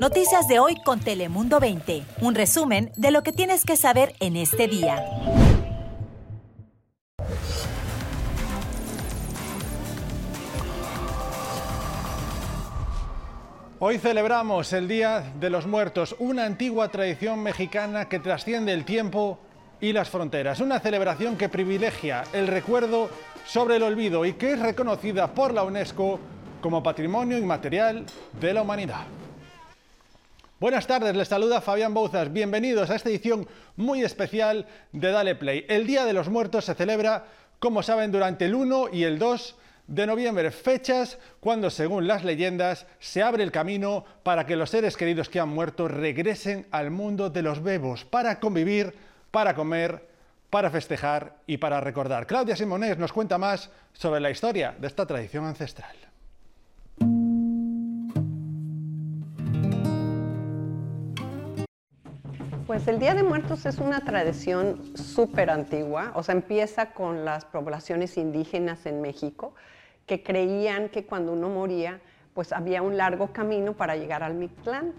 Noticias de hoy con Telemundo 20. Un resumen de lo que tienes que saber en este día. Hoy celebramos el Día de los Muertos, una antigua tradición mexicana que trasciende el tiempo y las fronteras. Una celebración que privilegia el recuerdo sobre el olvido y que es reconocida por la UNESCO como Patrimonio Inmaterial de la Humanidad. Buenas tardes, les saluda Fabián Bouzas. Bienvenidos a esta edición muy especial de Dale Play. El Día de los Muertos se celebra, como saben, durante el 1 y el 2 de noviembre, fechas cuando, según las leyendas, se abre el camino para que los seres queridos que han muerto regresen al mundo de los bebos para convivir, para comer, para festejar y para recordar. Claudia Simonés nos cuenta más sobre la historia de esta tradición ancestral. Pues el Día de Muertos es una tradición súper antigua, o sea, empieza con las poblaciones indígenas en México que creían que cuando uno moría, pues había un largo camino para llegar al Mictlán.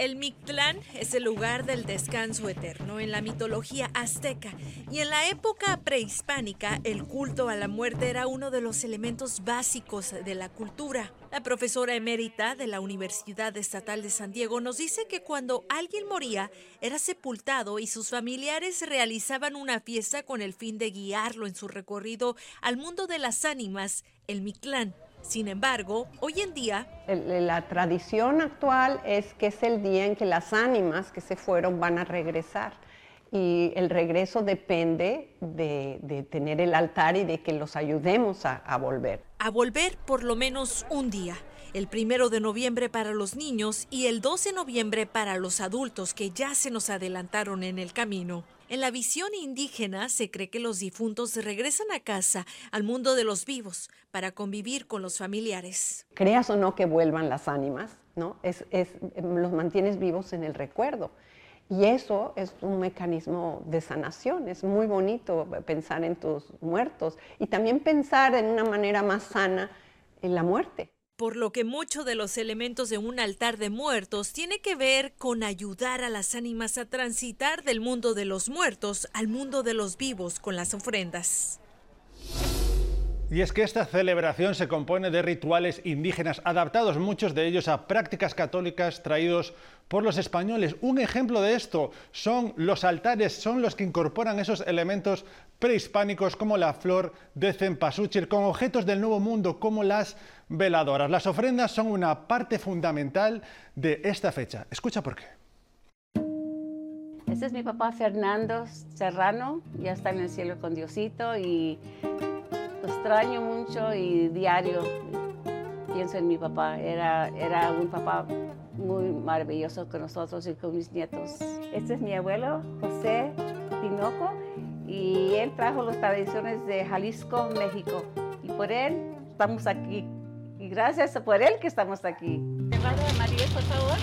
El Mictlán es el lugar del descanso eterno en la mitología azteca y en la época prehispánica el culto a la muerte era uno de los elementos básicos de la cultura. La profesora emérita de la Universidad Estatal de San Diego nos dice que cuando alguien moría era sepultado y sus familiares realizaban una fiesta con el fin de guiarlo en su recorrido al mundo de las ánimas, el Mictlán. Sin embargo, hoy en día... La tradición actual es que es el día en que las ánimas que se fueron van a regresar. Y el regreso depende de, tener el altar y de que los ayudemos a, a volver. A volver por lo menos un día el primero de noviembre para los niños y el 12 de noviembre para los adultos que ya se nos adelantaron en el camino. En la visión indígena se cree que los difuntos regresan a casa, al mundo de los vivos, para convivir con los familiares. Creas o no que vuelvan las ánimas, ¿no? Es, los mantienes vivos en el recuerdo. Y eso es un mecanismo de sanación. Es muy bonito pensar en tus muertos y también pensar en una manera más sana en la muerte por lo que muchos de los elementos de un altar de muertos tiene que ver con ayudar a las ánimas a transitar del mundo de los muertos al mundo de los vivos con las ofrendas. Y es que esta celebración se compone de rituales indígenas adaptados, muchos de ellos a prácticas católicas traídos por los españoles. Un ejemplo de esto son los altares, son los que incorporan esos elementos prehispánicos como la flor de cempasúchil, con objetos del Nuevo Mundo como las veladoras. Las ofrendas son una parte fundamental de esta fecha. Escucha por qué. Este es mi papá Fernando Serrano, ya está en el cielo con Diosito y lo extraño mucho y diario pienso en mi papá. Era, era un papá muy maravilloso con nosotros y con mis nietos. Este es mi abuelo, José Tinoco, y él trajo las tradiciones de Jalisco, México. Y por él estamos aquí. Y gracias por él que estamos aquí. María, por favor?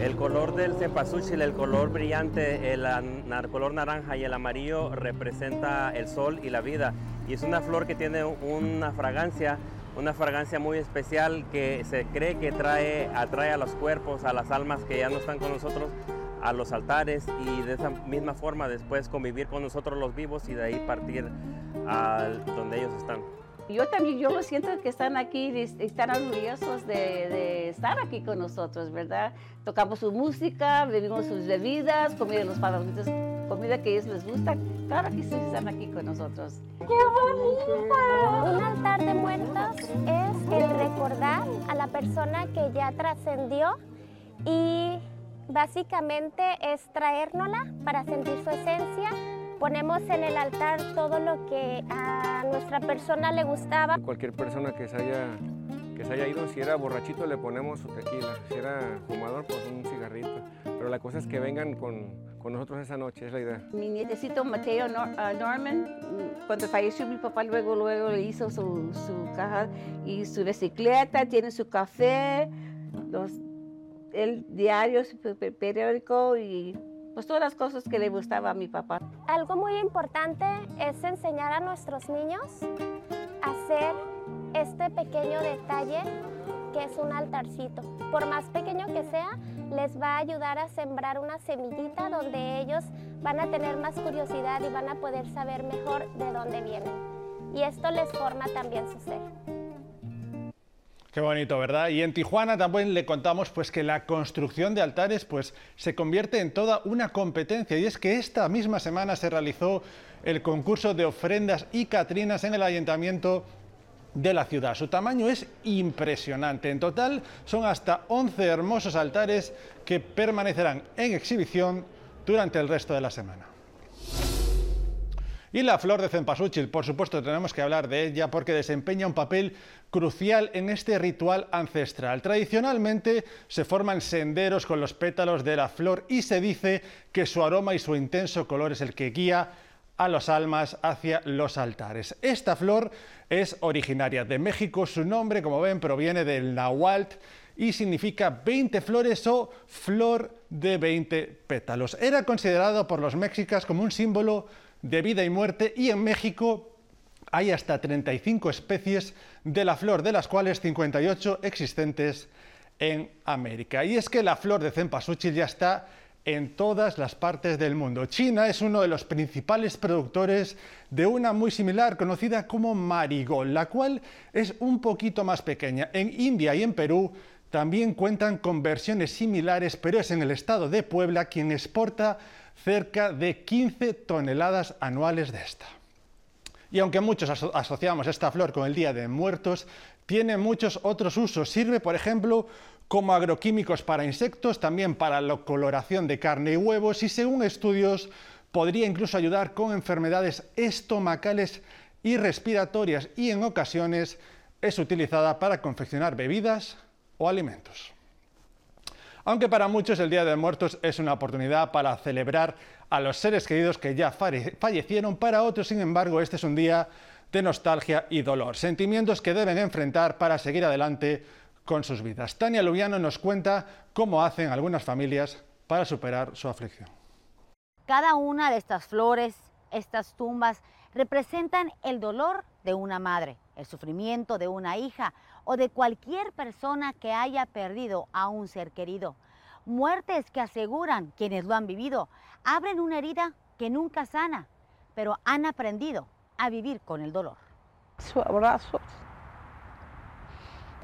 El color del cempasúchil, el color brillante, el, el color naranja y el amarillo representa el sol y la vida. Y es una flor que tiene una fragancia una fragancia muy especial que se cree que trae, atrae a los cuerpos, a las almas que ya no están con nosotros, a los altares y de esa misma forma después convivir con nosotros los vivos y de ahí partir a donde ellos están. Yo también, yo lo siento que están aquí, están orgullosos de, de, estar aquí con nosotros, ¿verdad? Tocamos su música, bebimos sus bebidas, comida los favoritos, comida que a ellos les gusta. Claro que sí están aquí con nosotros. ¡Qué bonito! Un altar de muertos es el recordar a la persona que ya trascendió y básicamente es traérnosla para sentir su esencia Ponemos en el altar todo lo que a nuestra persona le gustaba. Cualquier persona que se haya, que se haya ido, si era borrachito le ponemos su tequila, si era fumador pues un cigarrito. Pero la cosa es que vengan con, con nosotros esa noche, es la idea. Mi nietecito Mateo ah, Norman, cuando falleció mi papá, luego, luego le hizo su, su caja y su bicicleta, tiene su café, los, el diario, su periódico y pues todas las cosas que le gustaba a mi papá. Algo muy importante es enseñar a nuestros niños a hacer este pequeño detalle que es un altarcito. Por más pequeño que sea, les va a ayudar a sembrar una semillita donde ellos van a tener más curiosidad y van a poder saber mejor de dónde vienen. Y esto les forma también su ser. Qué bonito, ¿verdad? Y en Tijuana también le contamos pues que la construcción de altares pues se convierte en toda una competencia y es que esta misma semana se realizó el concurso de ofrendas y catrinas en el ayuntamiento de la ciudad. Su tamaño es impresionante. En total son hasta 11 hermosos altares que permanecerán en exhibición durante el resto de la semana. Y la flor de cempasúchil, por supuesto, tenemos que hablar de ella porque desempeña un papel crucial en este ritual ancestral. Tradicionalmente se forman senderos con los pétalos de la flor y se dice que su aroma y su intenso color es el que guía a las almas hacia los altares. Esta flor es originaria de México, su nombre, como ven, proviene del náhuatl y significa 20 flores o flor de 20 pétalos. Era considerado por los mexicas como un símbolo de vida y muerte y en México hay hasta 35 especies de la flor, de las cuales 58 existentes en América. Y es que la flor de cempasúchil ya está en todas las partes del mundo. China es uno de los principales productores de una muy similar conocida como marigold, la cual es un poquito más pequeña. En India y en Perú también cuentan con versiones similares, pero es en el estado de Puebla quien exporta cerca de 15 toneladas anuales de esta. Y aunque muchos asociamos esta flor con el Día de Muertos, tiene muchos otros usos. Sirve, por ejemplo, como agroquímicos para insectos, también para la coloración de carne y huevos y según estudios podría incluso ayudar con enfermedades estomacales y respiratorias y en ocasiones es utilizada para confeccionar bebidas o alimentos. Aunque para muchos el Día de Muertos es una oportunidad para celebrar a los seres queridos que ya fallecieron, para otros, sin embargo, este es un día de nostalgia y dolor, sentimientos que deben enfrentar para seguir adelante con sus vidas. Tania Lubiano nos cuenta cómo hacen algunas familias para superar su aflicción. Cada una de estas flores, estas tumbas, representan el dolor de una madre, el sufrimiento de una hija o de cualquier persona que haya perdido a un ser querido. Muertes que aseguran quienes lo han vivido abren una herida que nunca sana, pero han aprendido a vivir con el dolor. Su abrazo.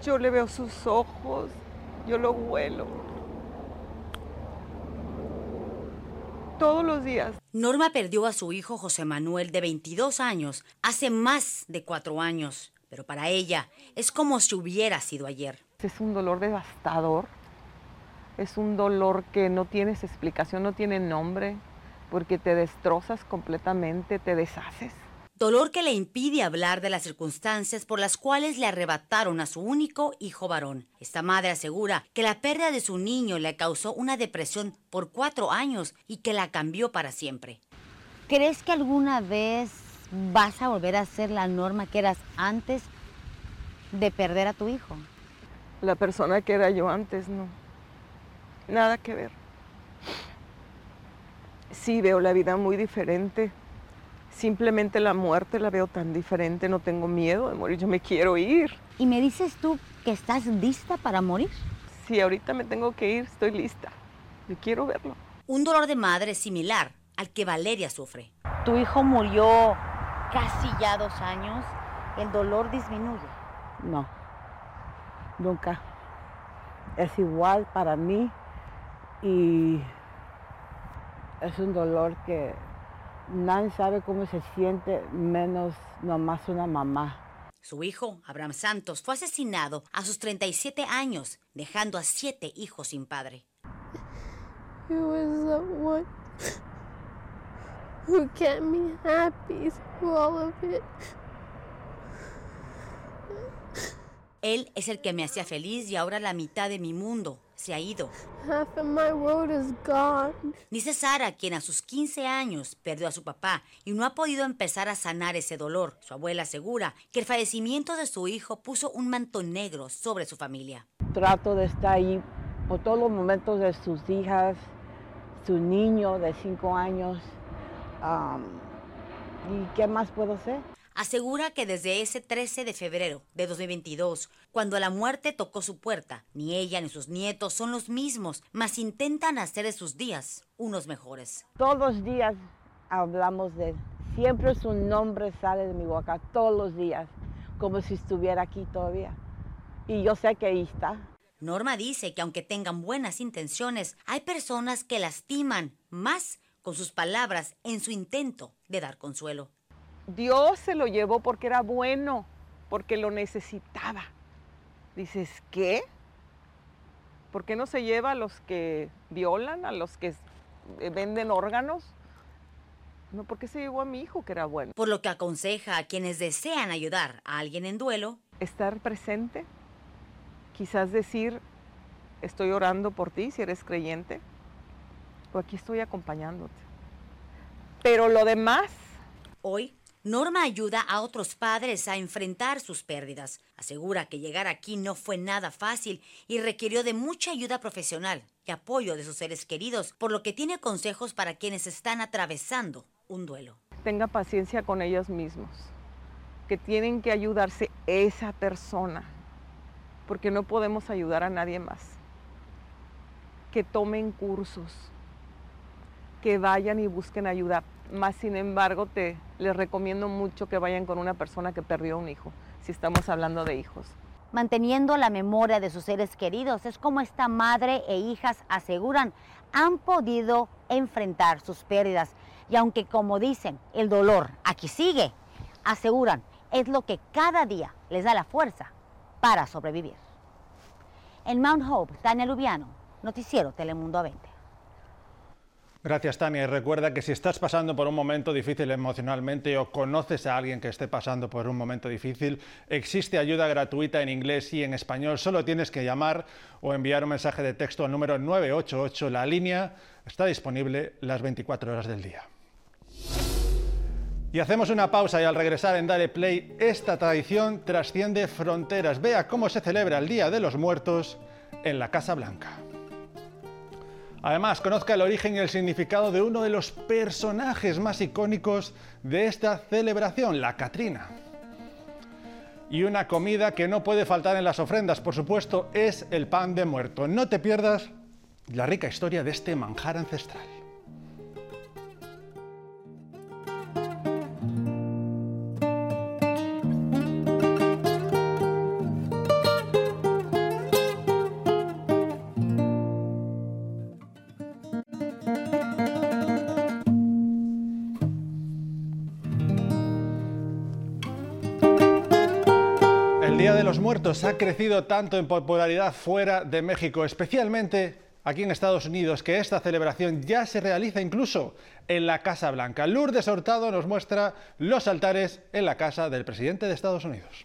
Yo le veo sus ojos, yo lo huelo. todos los días. Norma perdió a su hijo José Manuel de 22 años hace más de cuatro años, pero para ella es como si hubiera sido ayer. Es un dolor devastador, es un dolor que no tienes explicación, no tiene nombre, porque te destrozas completamente, te deshaces dolor que le impide hablar de las circunstancias por las cuales le arrebataron a su único hijo varón. Esta madre asegura que la pérdida de su niño le causó una depresión por cuatro años y que la cambió para siempre. ¿Crees que alguna vez vas a volver a ser la norma que eras antes de perder a tu hijo? La persona que era yo antes, no. Nada que ver. Sí, veo la vida muy diferente Simplemente la muerte la veo tan diferente, no tengo miedo de morir, yo me quiero ir. ¿Y me dices tú que estás lista para morir? Sí, ahorita me tengo que ir, estoy lista. Yo quiero verlo. Un dolor de madre similar al que Valeria sufre. Tu hijo murió casi ya dos años. ¿El dolor disminuye? No, nunca. Es igual para mí y es un dolor que Nadie sabe cómo se siente, menos nomás una mamá. Su hijo, Abraham Santos, fue asesinado a sus 37 años, dejando a siete hijos sin padre. Was who kept me happy through all of it. Él es el que me hacía feliz y ahora la mitad de mi mundo se ha ido. Half of my world is gone. Dice Sara, quien a sus 15 años perdió a su papá y no ha podido empezar a sanar ese dolor. Su abuela asegura que el fallecimiento de su hijo puso un manto negro sobre su familia. Trato de estar ahí por todos los momentos de sus hijas, su niño de 5 años. ¿Y qué más puedo hacer? Asegura que desde ese 13 de febrero de 2022, cuando la muerte tocó su puerta, ni ella ni sus nietos son los mismos, mas intentan hacer de sus días unos mejores. Todos los días hablamos de él. Siempre su nombre sale de mi boca, todos los días, como si estuviera aquí todavía. Y yo sé que ahí está. Norma dice que aunque tengan buenas intenciones, hay personas que lastiman más con sus palabras en su intento de dar consuelo. Dios se lo llevó porque era bueno, porque lo necesitaba. Dices, ¿qué? ¿Por qué no se lleva a los que violan, a los que eh, venden órganos? No, ¿por qué se llevó a mi hijo que era bueno? Por lo que aconseja a quienes desean ayudar a alguien en duelo. Estar presente, quizás decir, estoy orando por ti si eres creyente, o aquí estoy acompañándote. Pero lo demás... Hoy Norma ayuda a otros padres a enfrentar sus pérdidas. Asegura que llegar aquí no fue nada fácil y requirió de mucha ayuda profesional y apoyo de sus seres queridos, por lo que tiene consejos para quienes están atravesando un duelo. Tenga paciencia con ellos mismos, que tienen que ayudarse esa persona, porque no podemos ayudar a nadie más. Que tomen cursos, que vayan y busquen ayuda más sin embargo, te les recomiendo mucho que vayan con una persona que perdió un hijo, si estamos hablando de hijos. Manteniendo la memoria de sus seres queridos es como esta madre e hijas aseguran han podido enfrentar sus pérdidas. Y aunque como dicen, el dolor aquí sigue, aseguran, es lo que cada día les da la fuerza para sobrevivir. En Mount Hope, Tania Lubiano, Noticiero Telemundo 20. Gracias, Tania. Y recuerda que si estás pasando por un momento difícil emocionalmente o conoces a alguien que esté pasando por un momento difícil, existe ayuda gratuita en inglés y en español. Solo tienes que llamar o enviar un mensaje de texto al número 988. La línea está disponible las 24 horas del día. Y hacemos una pausa y al regresar en Dale Play, esta tradición trasciende fronteras. Vea cómo se celebra el Día de los Muertos en la Casa Blanca. Además, conozca el origen y el significado de uno de los personajes más icónicos de esta celebración, la Catrina. Y una comida que no puede faltar en las ofrendas, por supuesto, es el pan de muerto. No te pierdas la rica historia de este manjar ancestral. Muertos ha crecido tanto en popularidad fuera de México, especialmente aquí en Estados Unidos, que esta celebración ya se realiza incluso en la Casa Blanca. Lourdes Hurtado nos muestra los altares en la casa del presidente de Estados Unidos.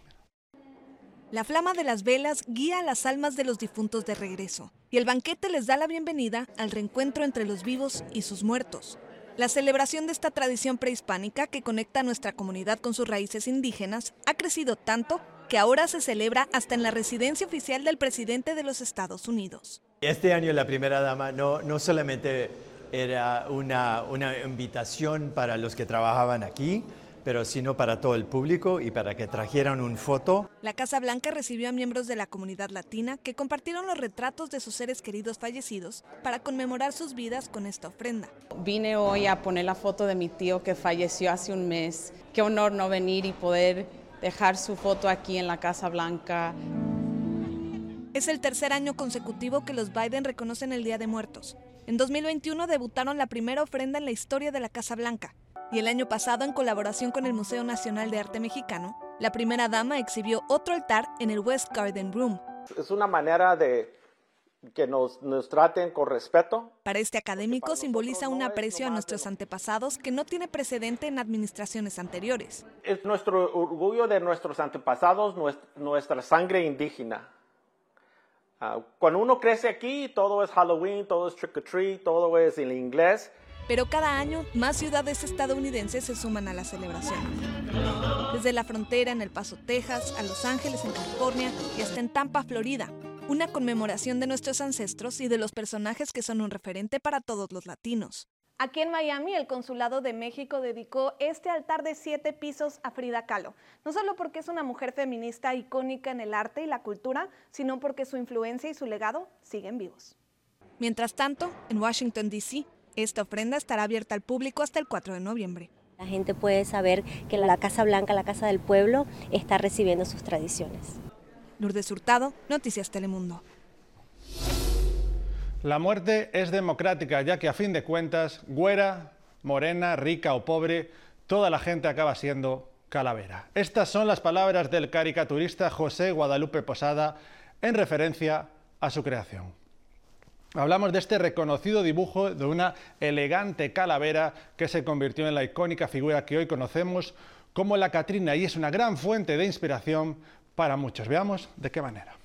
La flama de las velas guía a las almas de los difuntos de regreso, y el banquete les da la bienvenida al reencuentro entre los vivos y sus muertos. La celebración de esta tradición prehispánica que conecta a nuestra comunidad con sus raíces indígenas ha crecido tanto que ahora se celebra hasta en la residencia oficial del presidente de los Estados Unidos. Este año la primera dama no, no solamente era una, una invitación para los que trabajaban aquí, pero sino para todo el público y para que trajeran un foto. La Casa Blanca recibió a miembros de la comunidad latina que compartieron los retratos de sus seres queridos fallecidos para conmemorar sus vidas con esta ofrenda. Vine hoy a poner la foto de mi tío que falleció hace un mes. Qué honor no venir y poder dejar su foto aquí en la Casa Blanca. Es el tercer año consecutivo que los Biden reconocen el Día de Muertos. En 2021 debutaron la primera ofrenda en la historia de la Casa Blanca. Y el año pasado, en colaboración con el Museo Nacional de Arte Mexicano, la primera dama exhibió otro altar en el West Garden Room. Es una manera de que nos, traten con respeto. Para este académico simboliza un aprecio a nuestros antepasados que no tiene precedente en administraciones anteriores. Es nuestro orgullo de nuestros antepasados, nuestra sangre indígena. Ah, cuando uno crece aquí, todo es Halloween, todo es trick or treat, todo es en inglés. Pero cada año más ciudades estadounidenses se suman a la celebración. Desde la frontera en El Paso, Texas, a Los Ángeles en California y hasta en Tampa, Florida una conmemoración de nuestros ancestros y de los personajes que son un referente para todos los latinos. Aquí en Miami, el Consulado de México dedicó este altar de siete pisos a Frida Kahlo, no solo porque es una mujer feminista icónica en el arte y la cultura, sino porque su influencia y su legado siguen vivos. Mientras tanto, en Washington, D.C., esta ofrenda estará abierta al público hasta el 4 de noviembre. La gente puede saber que la Casa Blanca, la Casa del Pueblo, está recibiendo sus tradiciones. Lourdes Hurtado, Noticias Telemundo. La muerte es democrática, ya que a fin de cuentas, güera, morena, rica o pobre, toda la gente acaba siendo calavera. Estas son las palabras del caricaturista José Guadalupe Posada en referencia a su creación. Hablamos de este reconocido dibujo de una elegante calavera que se convirtió en la icónica figura que hoy conocemos como la Catrina y es una gran fuente de inspiración para muchos. Veamos de qué manera.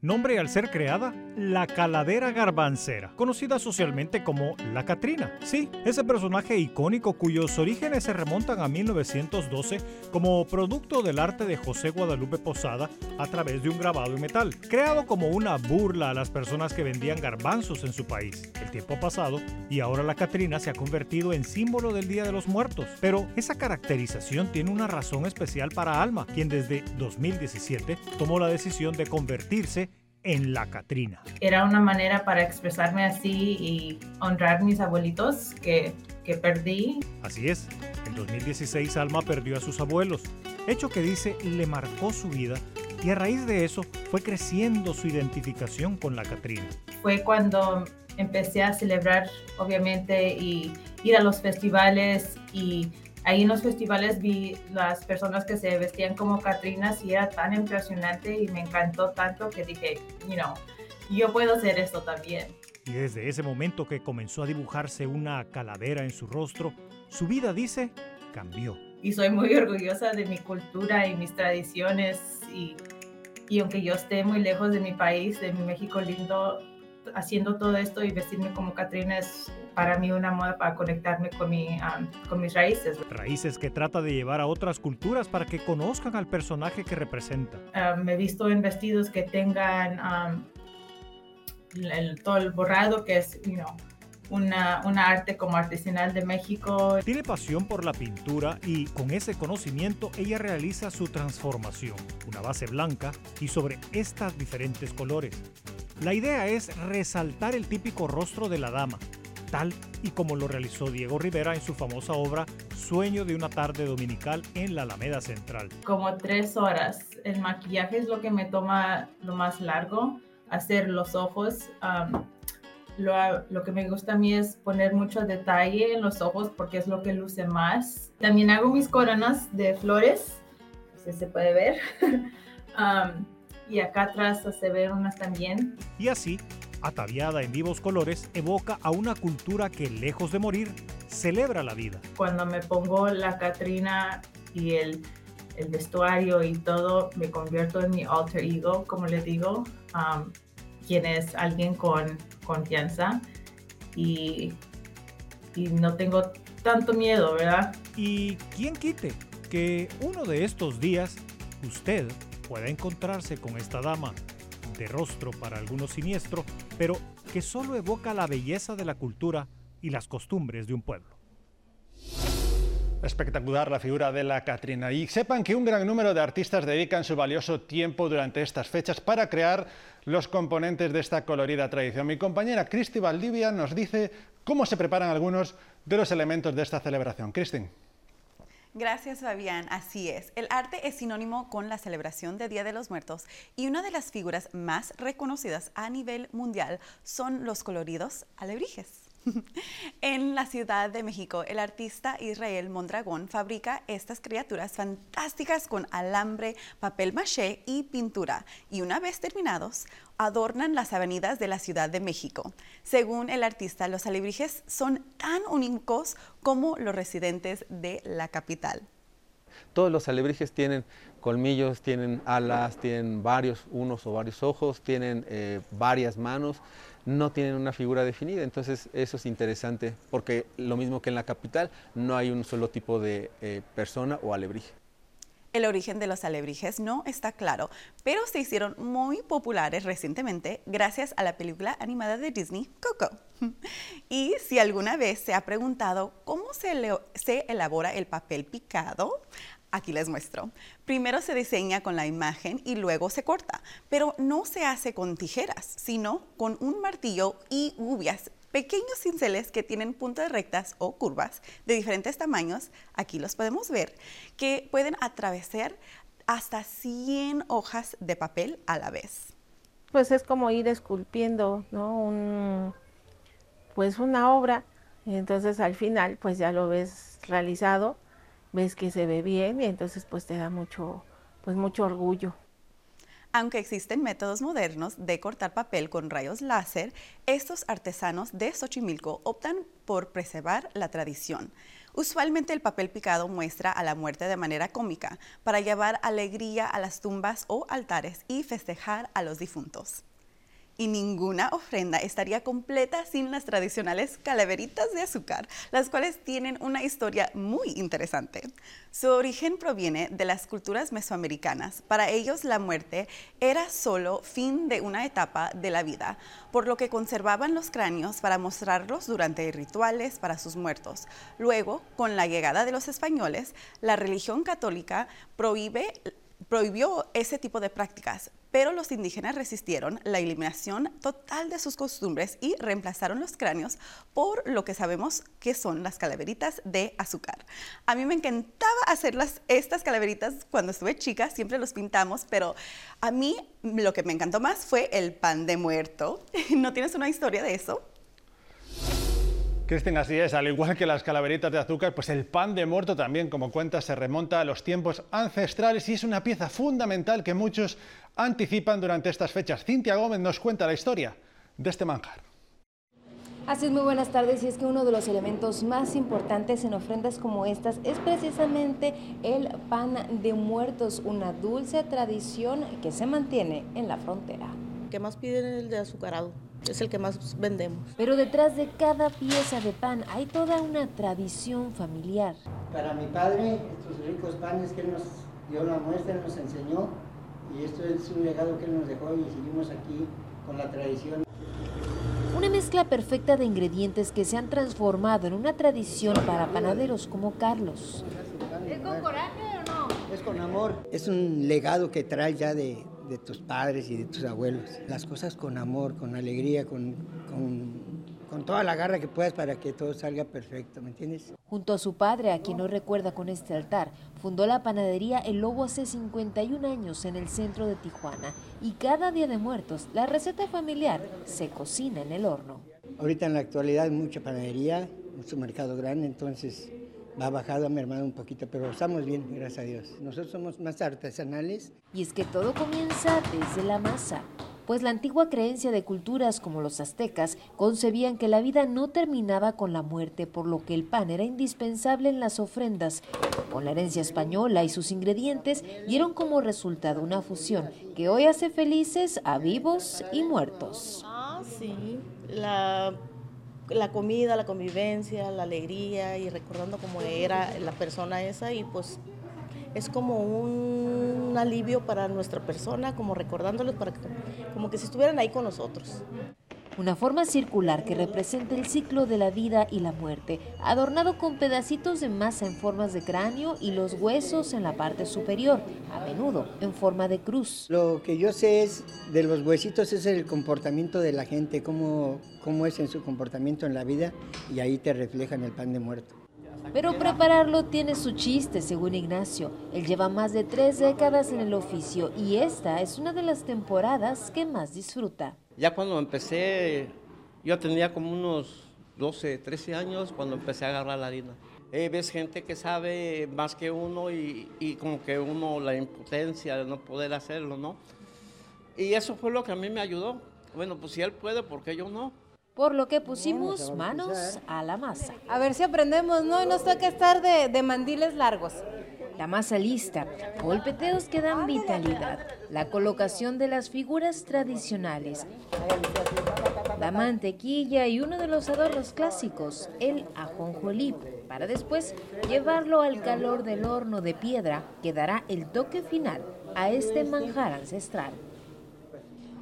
Nombre al ser creada, la calavera garbancera, conocida socialmente como la Catrina. Sí, ese personaje icónico cuyos orígenes se remontan a 1912 como producto del arte de José Guadalupe Posada a través de un grabado en metal, creado como una burla a las personas que vendían garbanzos en su país. El tiempo ha pasado y ahora la Catrina se ha convertido en símbolo del Día de los Muertos. Pero esa caracterización tiene una razón especial para Alma, quien desde 2017 tomó la decisión de convertirse en la Catrina. Era una manera para expresarme así y honrar mis abuelitos que, que perdí. Así es, en 2016 Alma perdió a sus abuelos, hecho que dice le marcó su vida y a raíz de eso fue creciendo su identificación con la Catrina. Fue cuando empecé a celebrar, obviamente, y ir a los festivales y ahí en los festivales vi las personas que se vestían como Catrinas y era tan impresionante y me encantó tanto que dije, you know, yo puedo hacer esto también. Y desde ese momento que comenzó a dibujarse una calavera en su rostro, su vida, dice, cambió. Y soy muy orgullosa de mi cultura y mis tradiciones y, y aunque yo esté muy lejos de mi país, de mi México lindo, haciendo todo esto y vestirme como Catrina es para mí una moda para conectarme con, mi, um, con mis raíces. Raíces que trata de llevar a otras culturas para que conozcan al personaje que representa. Um, me he visto en vestidos que tengan um, el, todo el borrado, que es, you know, una, una, arte como artesanal de México. Tiene pasión por la pintura y con ese conocimiento ella realiza su transformación, una base blanca y sobre estas diferentes colores. La idea es resaltar el típico rostro de la dama, tal y como lo realizó Diego Rivera en su famosa obra Sueño de una tarde dominical en la Alameda Central. Como tres horas. El maquillaje es lo que me toma lo más largo, hacer los ojos. Um, lo, lo, que me gusta a mí es poner mucho detalle en los ojos porque es lo que luce más. También hago mis coronas de flores, no sé si se puede ver. um, y acá atrás se ven unas también. Y así, ataviada en vivos colores, evoca a una cultura que, lejos de morir, celebra la vida. Cuando me pongo la Catrina y el, el vestuario y todo, me convierto en mi alter ego, como le digo, um, quien es alguien con confianza y, y no tengo tanto miedo, ¿verdad? Y quién quite que uno de estos días usted pueda encontrarse con esta dama, de rostro para algunos siniestro, pero que solo evoca la belleza de la cultura y las costumbres de un pueblo. Espectacular la figura de la Catrina. Y sepan que un gran número de artistas dedican su valioso tiempo durante estas fechas para crear los componentes de esta colorida tradición. Mi compañera Cristi Valdivia nos dice cómo se preparan algunos de los elementos de esta celebración. Cristi. Gracias, Fabián. Así es. El arte es sinónimo con la celebración de Día de los Muertos y una de las figuras más reconocidas a nivel mundial son los coloridos alebrijes. en la Ciudad de México, el artista Israel Mondragón fabrica estas criaturas fantásticas con alambre, papel maché y pintura. Y una vez terminados, adornan las avenidas de la Ciudad de México. Según el artista, los alebrijes son tan únicos como los residentes de la capital. Todos los alebrijes tienen colmillos, tienen alas, tienen varios, unos o varios ojos, tienen eh, varias manos no tienen una figura definida. Entonces eso es interesante porque lo mismo que en la capital, no hay un solo tipo de eh, persona o alebrije. El origen de los alebrijes no está claro, pero se hicieron muy populares recientemente gracias a la película animada de Disney, Coco. Y si alguna vez se ha preguntado cómo se, se elabora el papel picado, Aquí les muestro. Primero se diseña con la imagen y luego se corta, pero no se hace con tijeras, sino con un martillo y gubias, pequeños cinceles que tienen puntas rectas o curvas de diferentes tamaños, aquí los podemos ver, que pueden atravesar hasta 100 hojas de papel a la vez. Pues es como ir esculpiendo, ¿no? pues una obra, entonces al final pues ya lo ves realizado ves que se ve bien y entonces pues te da mucho, pues mucho orgullo. Aunque existen métodos modernos de cortar papel con rayos láser, estos artesanos de Xochimilco optan por preservar la tradición. Usualmente el papel picado muestra a la muerte de manera cómica para llevar alegría a las tumbas o altares y festejar a los difuntos y ninguna ofrenda estaría completa sin las tradicionales calaveritas de azúcar, las cuales tienen una historia muy interesante. Su origen proviene de las culturas mesoamericanas. Para ellos la muerte era solo fin de una etapa de la vida, por lo que conservaban los cráneos para mostrarlos durante rituales para sus muertos. Luego, con la llegada de los españoles, la religión católica prohíbe prohibió ese tipo de prácticas, pero los indígenas resistieron la eliminación total de sus costumbres y reemplazaron los cráneos por lo que sabemos que son las calaveritas de azúcar. A mí me encantaba hacer estas calaveritas cuando estuve chica, siempre los pintamos, pero a mí lo que me encantó más fue el pan de muerto. ¿No tienes una historia de eso? Cristina, así es, al igual que las calaveritas de azúcar, pues el pan de muerto también, como cuenta, se remonta a los tiempos ancestrales y es una pieza fundamental que muchos anticipan durante estas fechas. Cintia Gómez nos cuenta la historia de este manjar. Así es, muy buenas tardes. Y es que uno de los elementos más importantes en ofrendas como estas es precisamente el pan de muertos, una dulce tradición que se mantiene en la frontera. ¿Qué más piden el de azucarado? Es el que más vendemos. Pero detrás de cada pieza de pan hay toda una tradición familiar. Para mi padre, estos ricos panes que él nos dio la muestra, nos enseñó, y esto es un legado que él nos dejó y seguimos aquí con la tradición. Una mezcla perfecta de ingredientes que se han transformado en una tradición para panaderos como Carlos. ¿Es con coraje o no? Es con amor. Es un legado que trae ya de, de tus padres y de tus abuelos. Las cosas con amor, con alegría, con, con, toda la garra que puedas para que todo salga perfecto, ¿me entiendes? Junto a su padre, a quien no recuerda con este altar, fundó la panadería El Lobo hace 51 años en el centro de Tijuana y cada día de muertos la receta familiar se cocina en el horno. Ahorita en la actualidad mucha panadería, mucho mercado grande, entonces ha bajado, ha mermado un poquito, pero estamos bien, gracias a Dios. Nosotros somos más artesanales. Y es que todo comienza desde la masa, pues la antigua creencia de culturas como los aztecas concebían que la vida no terminaba con la muerte, por lo que el pan era indispensable en las ofrendas. Con la herencia española y sus ingredientes dieron como resultado una fusión que hoy hace felices a vivos y muertos. Ah, sí, la la comida, la convivencia, la alegría y recordando cómo era la persona esa y pues es como un alivio para nuestra persona, como recordándoles para que, como que si estuvieran ahí con nosotros una forma circular que representa el ciclo de la vida y la muerte, adornado con pedacitos de masa en formas de cráneo y los huesos en la parte superior, a menudo en forma de cruz. Lo que yo sé es de los huesitos es el comportamiento de la gente, cómo, cómo es en su comportamiento en la vida y ahí te reflejan el pan de muerto. Pero prepararlo tiene su chiste, según Ignacio. Él lleva más de tres décadas en el oficio y esta es una de las temporadas que más disfruta. Ya cuando empecé, yo tenía como unos 12, 13 años cuando empecé a agarrar la harina. Eh, ves gente que sabe más que uno y, y, como que uno la impotencia de no poder hacerlo, ¿no? Y eso fue lo que a mí me ayudó. Bueno, pues si él puede, ¿por qué yo no? Por lo que pusimos manos a la masa. A ver si aprendemos, ¿no? Y nos toca estar de, de mandiles largos la masa lista, golpeteos que dan vitalidad, la colocación de las figuras tradicionales. da mantequilla y uno de los adornos clásicos, el ajonjolí, para después llevarlo al calor del horno de piedra que dará el toque final a este manjar ancestral.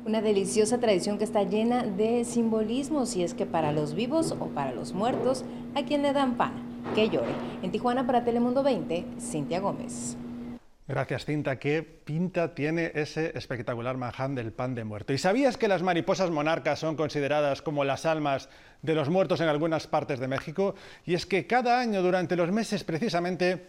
Una deliciosa tradición que está llena de simbolismos y es que para los vivos o para los muertos, a quien le dan pan, que llore. En Tijuana para Telemundo 20, Cintia Gómez. Gracias, Cinta. ¿Qué pinta tiene ese espectacular manján del pan de muerto? ¿Y sabías que las mariposas monarcas son consideradas como las almas de los muertos en algunas partes de México? Y es que cada año, durante los meses precisamente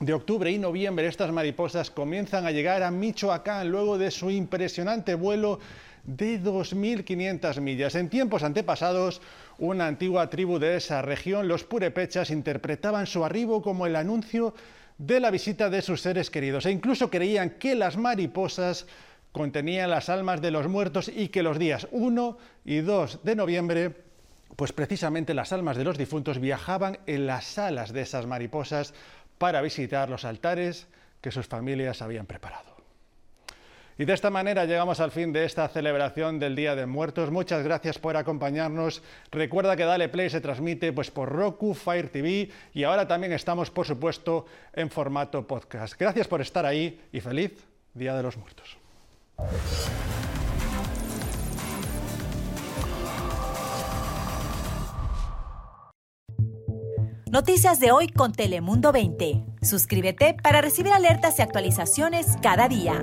de octubre y noviembre estas mariposas comienzan a llegar a Michoacán luego de su impresionante vuelo de 2.500 millas. En tiempos antepasados, una antigua tribu de esa región, los purepechas, interpretaban su arribo como el anuncio de la visita de sus seres queridos e incluso creían que las mariposas contenían las almas de los muertos y que los días 1 y 2 de noviembre pues precisamente las almas de los difuntos viajaban en las alas de esas mariposas para visitar los altares que sus familias habían preparado. Y de esta manera llegamos al fin de esta celebración del Día de Muertos. Muchas gracias por acompañarnos. Recuerda que Dale Play se transmite pues, por Roku, Fire TV y ahora también estamos, por supuesto, en formato podcast. Gracias por estar ahí y feliz Día de los Muertos. Noticias de hoy con Telemundo 20. Suscríbete para recibir alertas y actualizaciones cada día.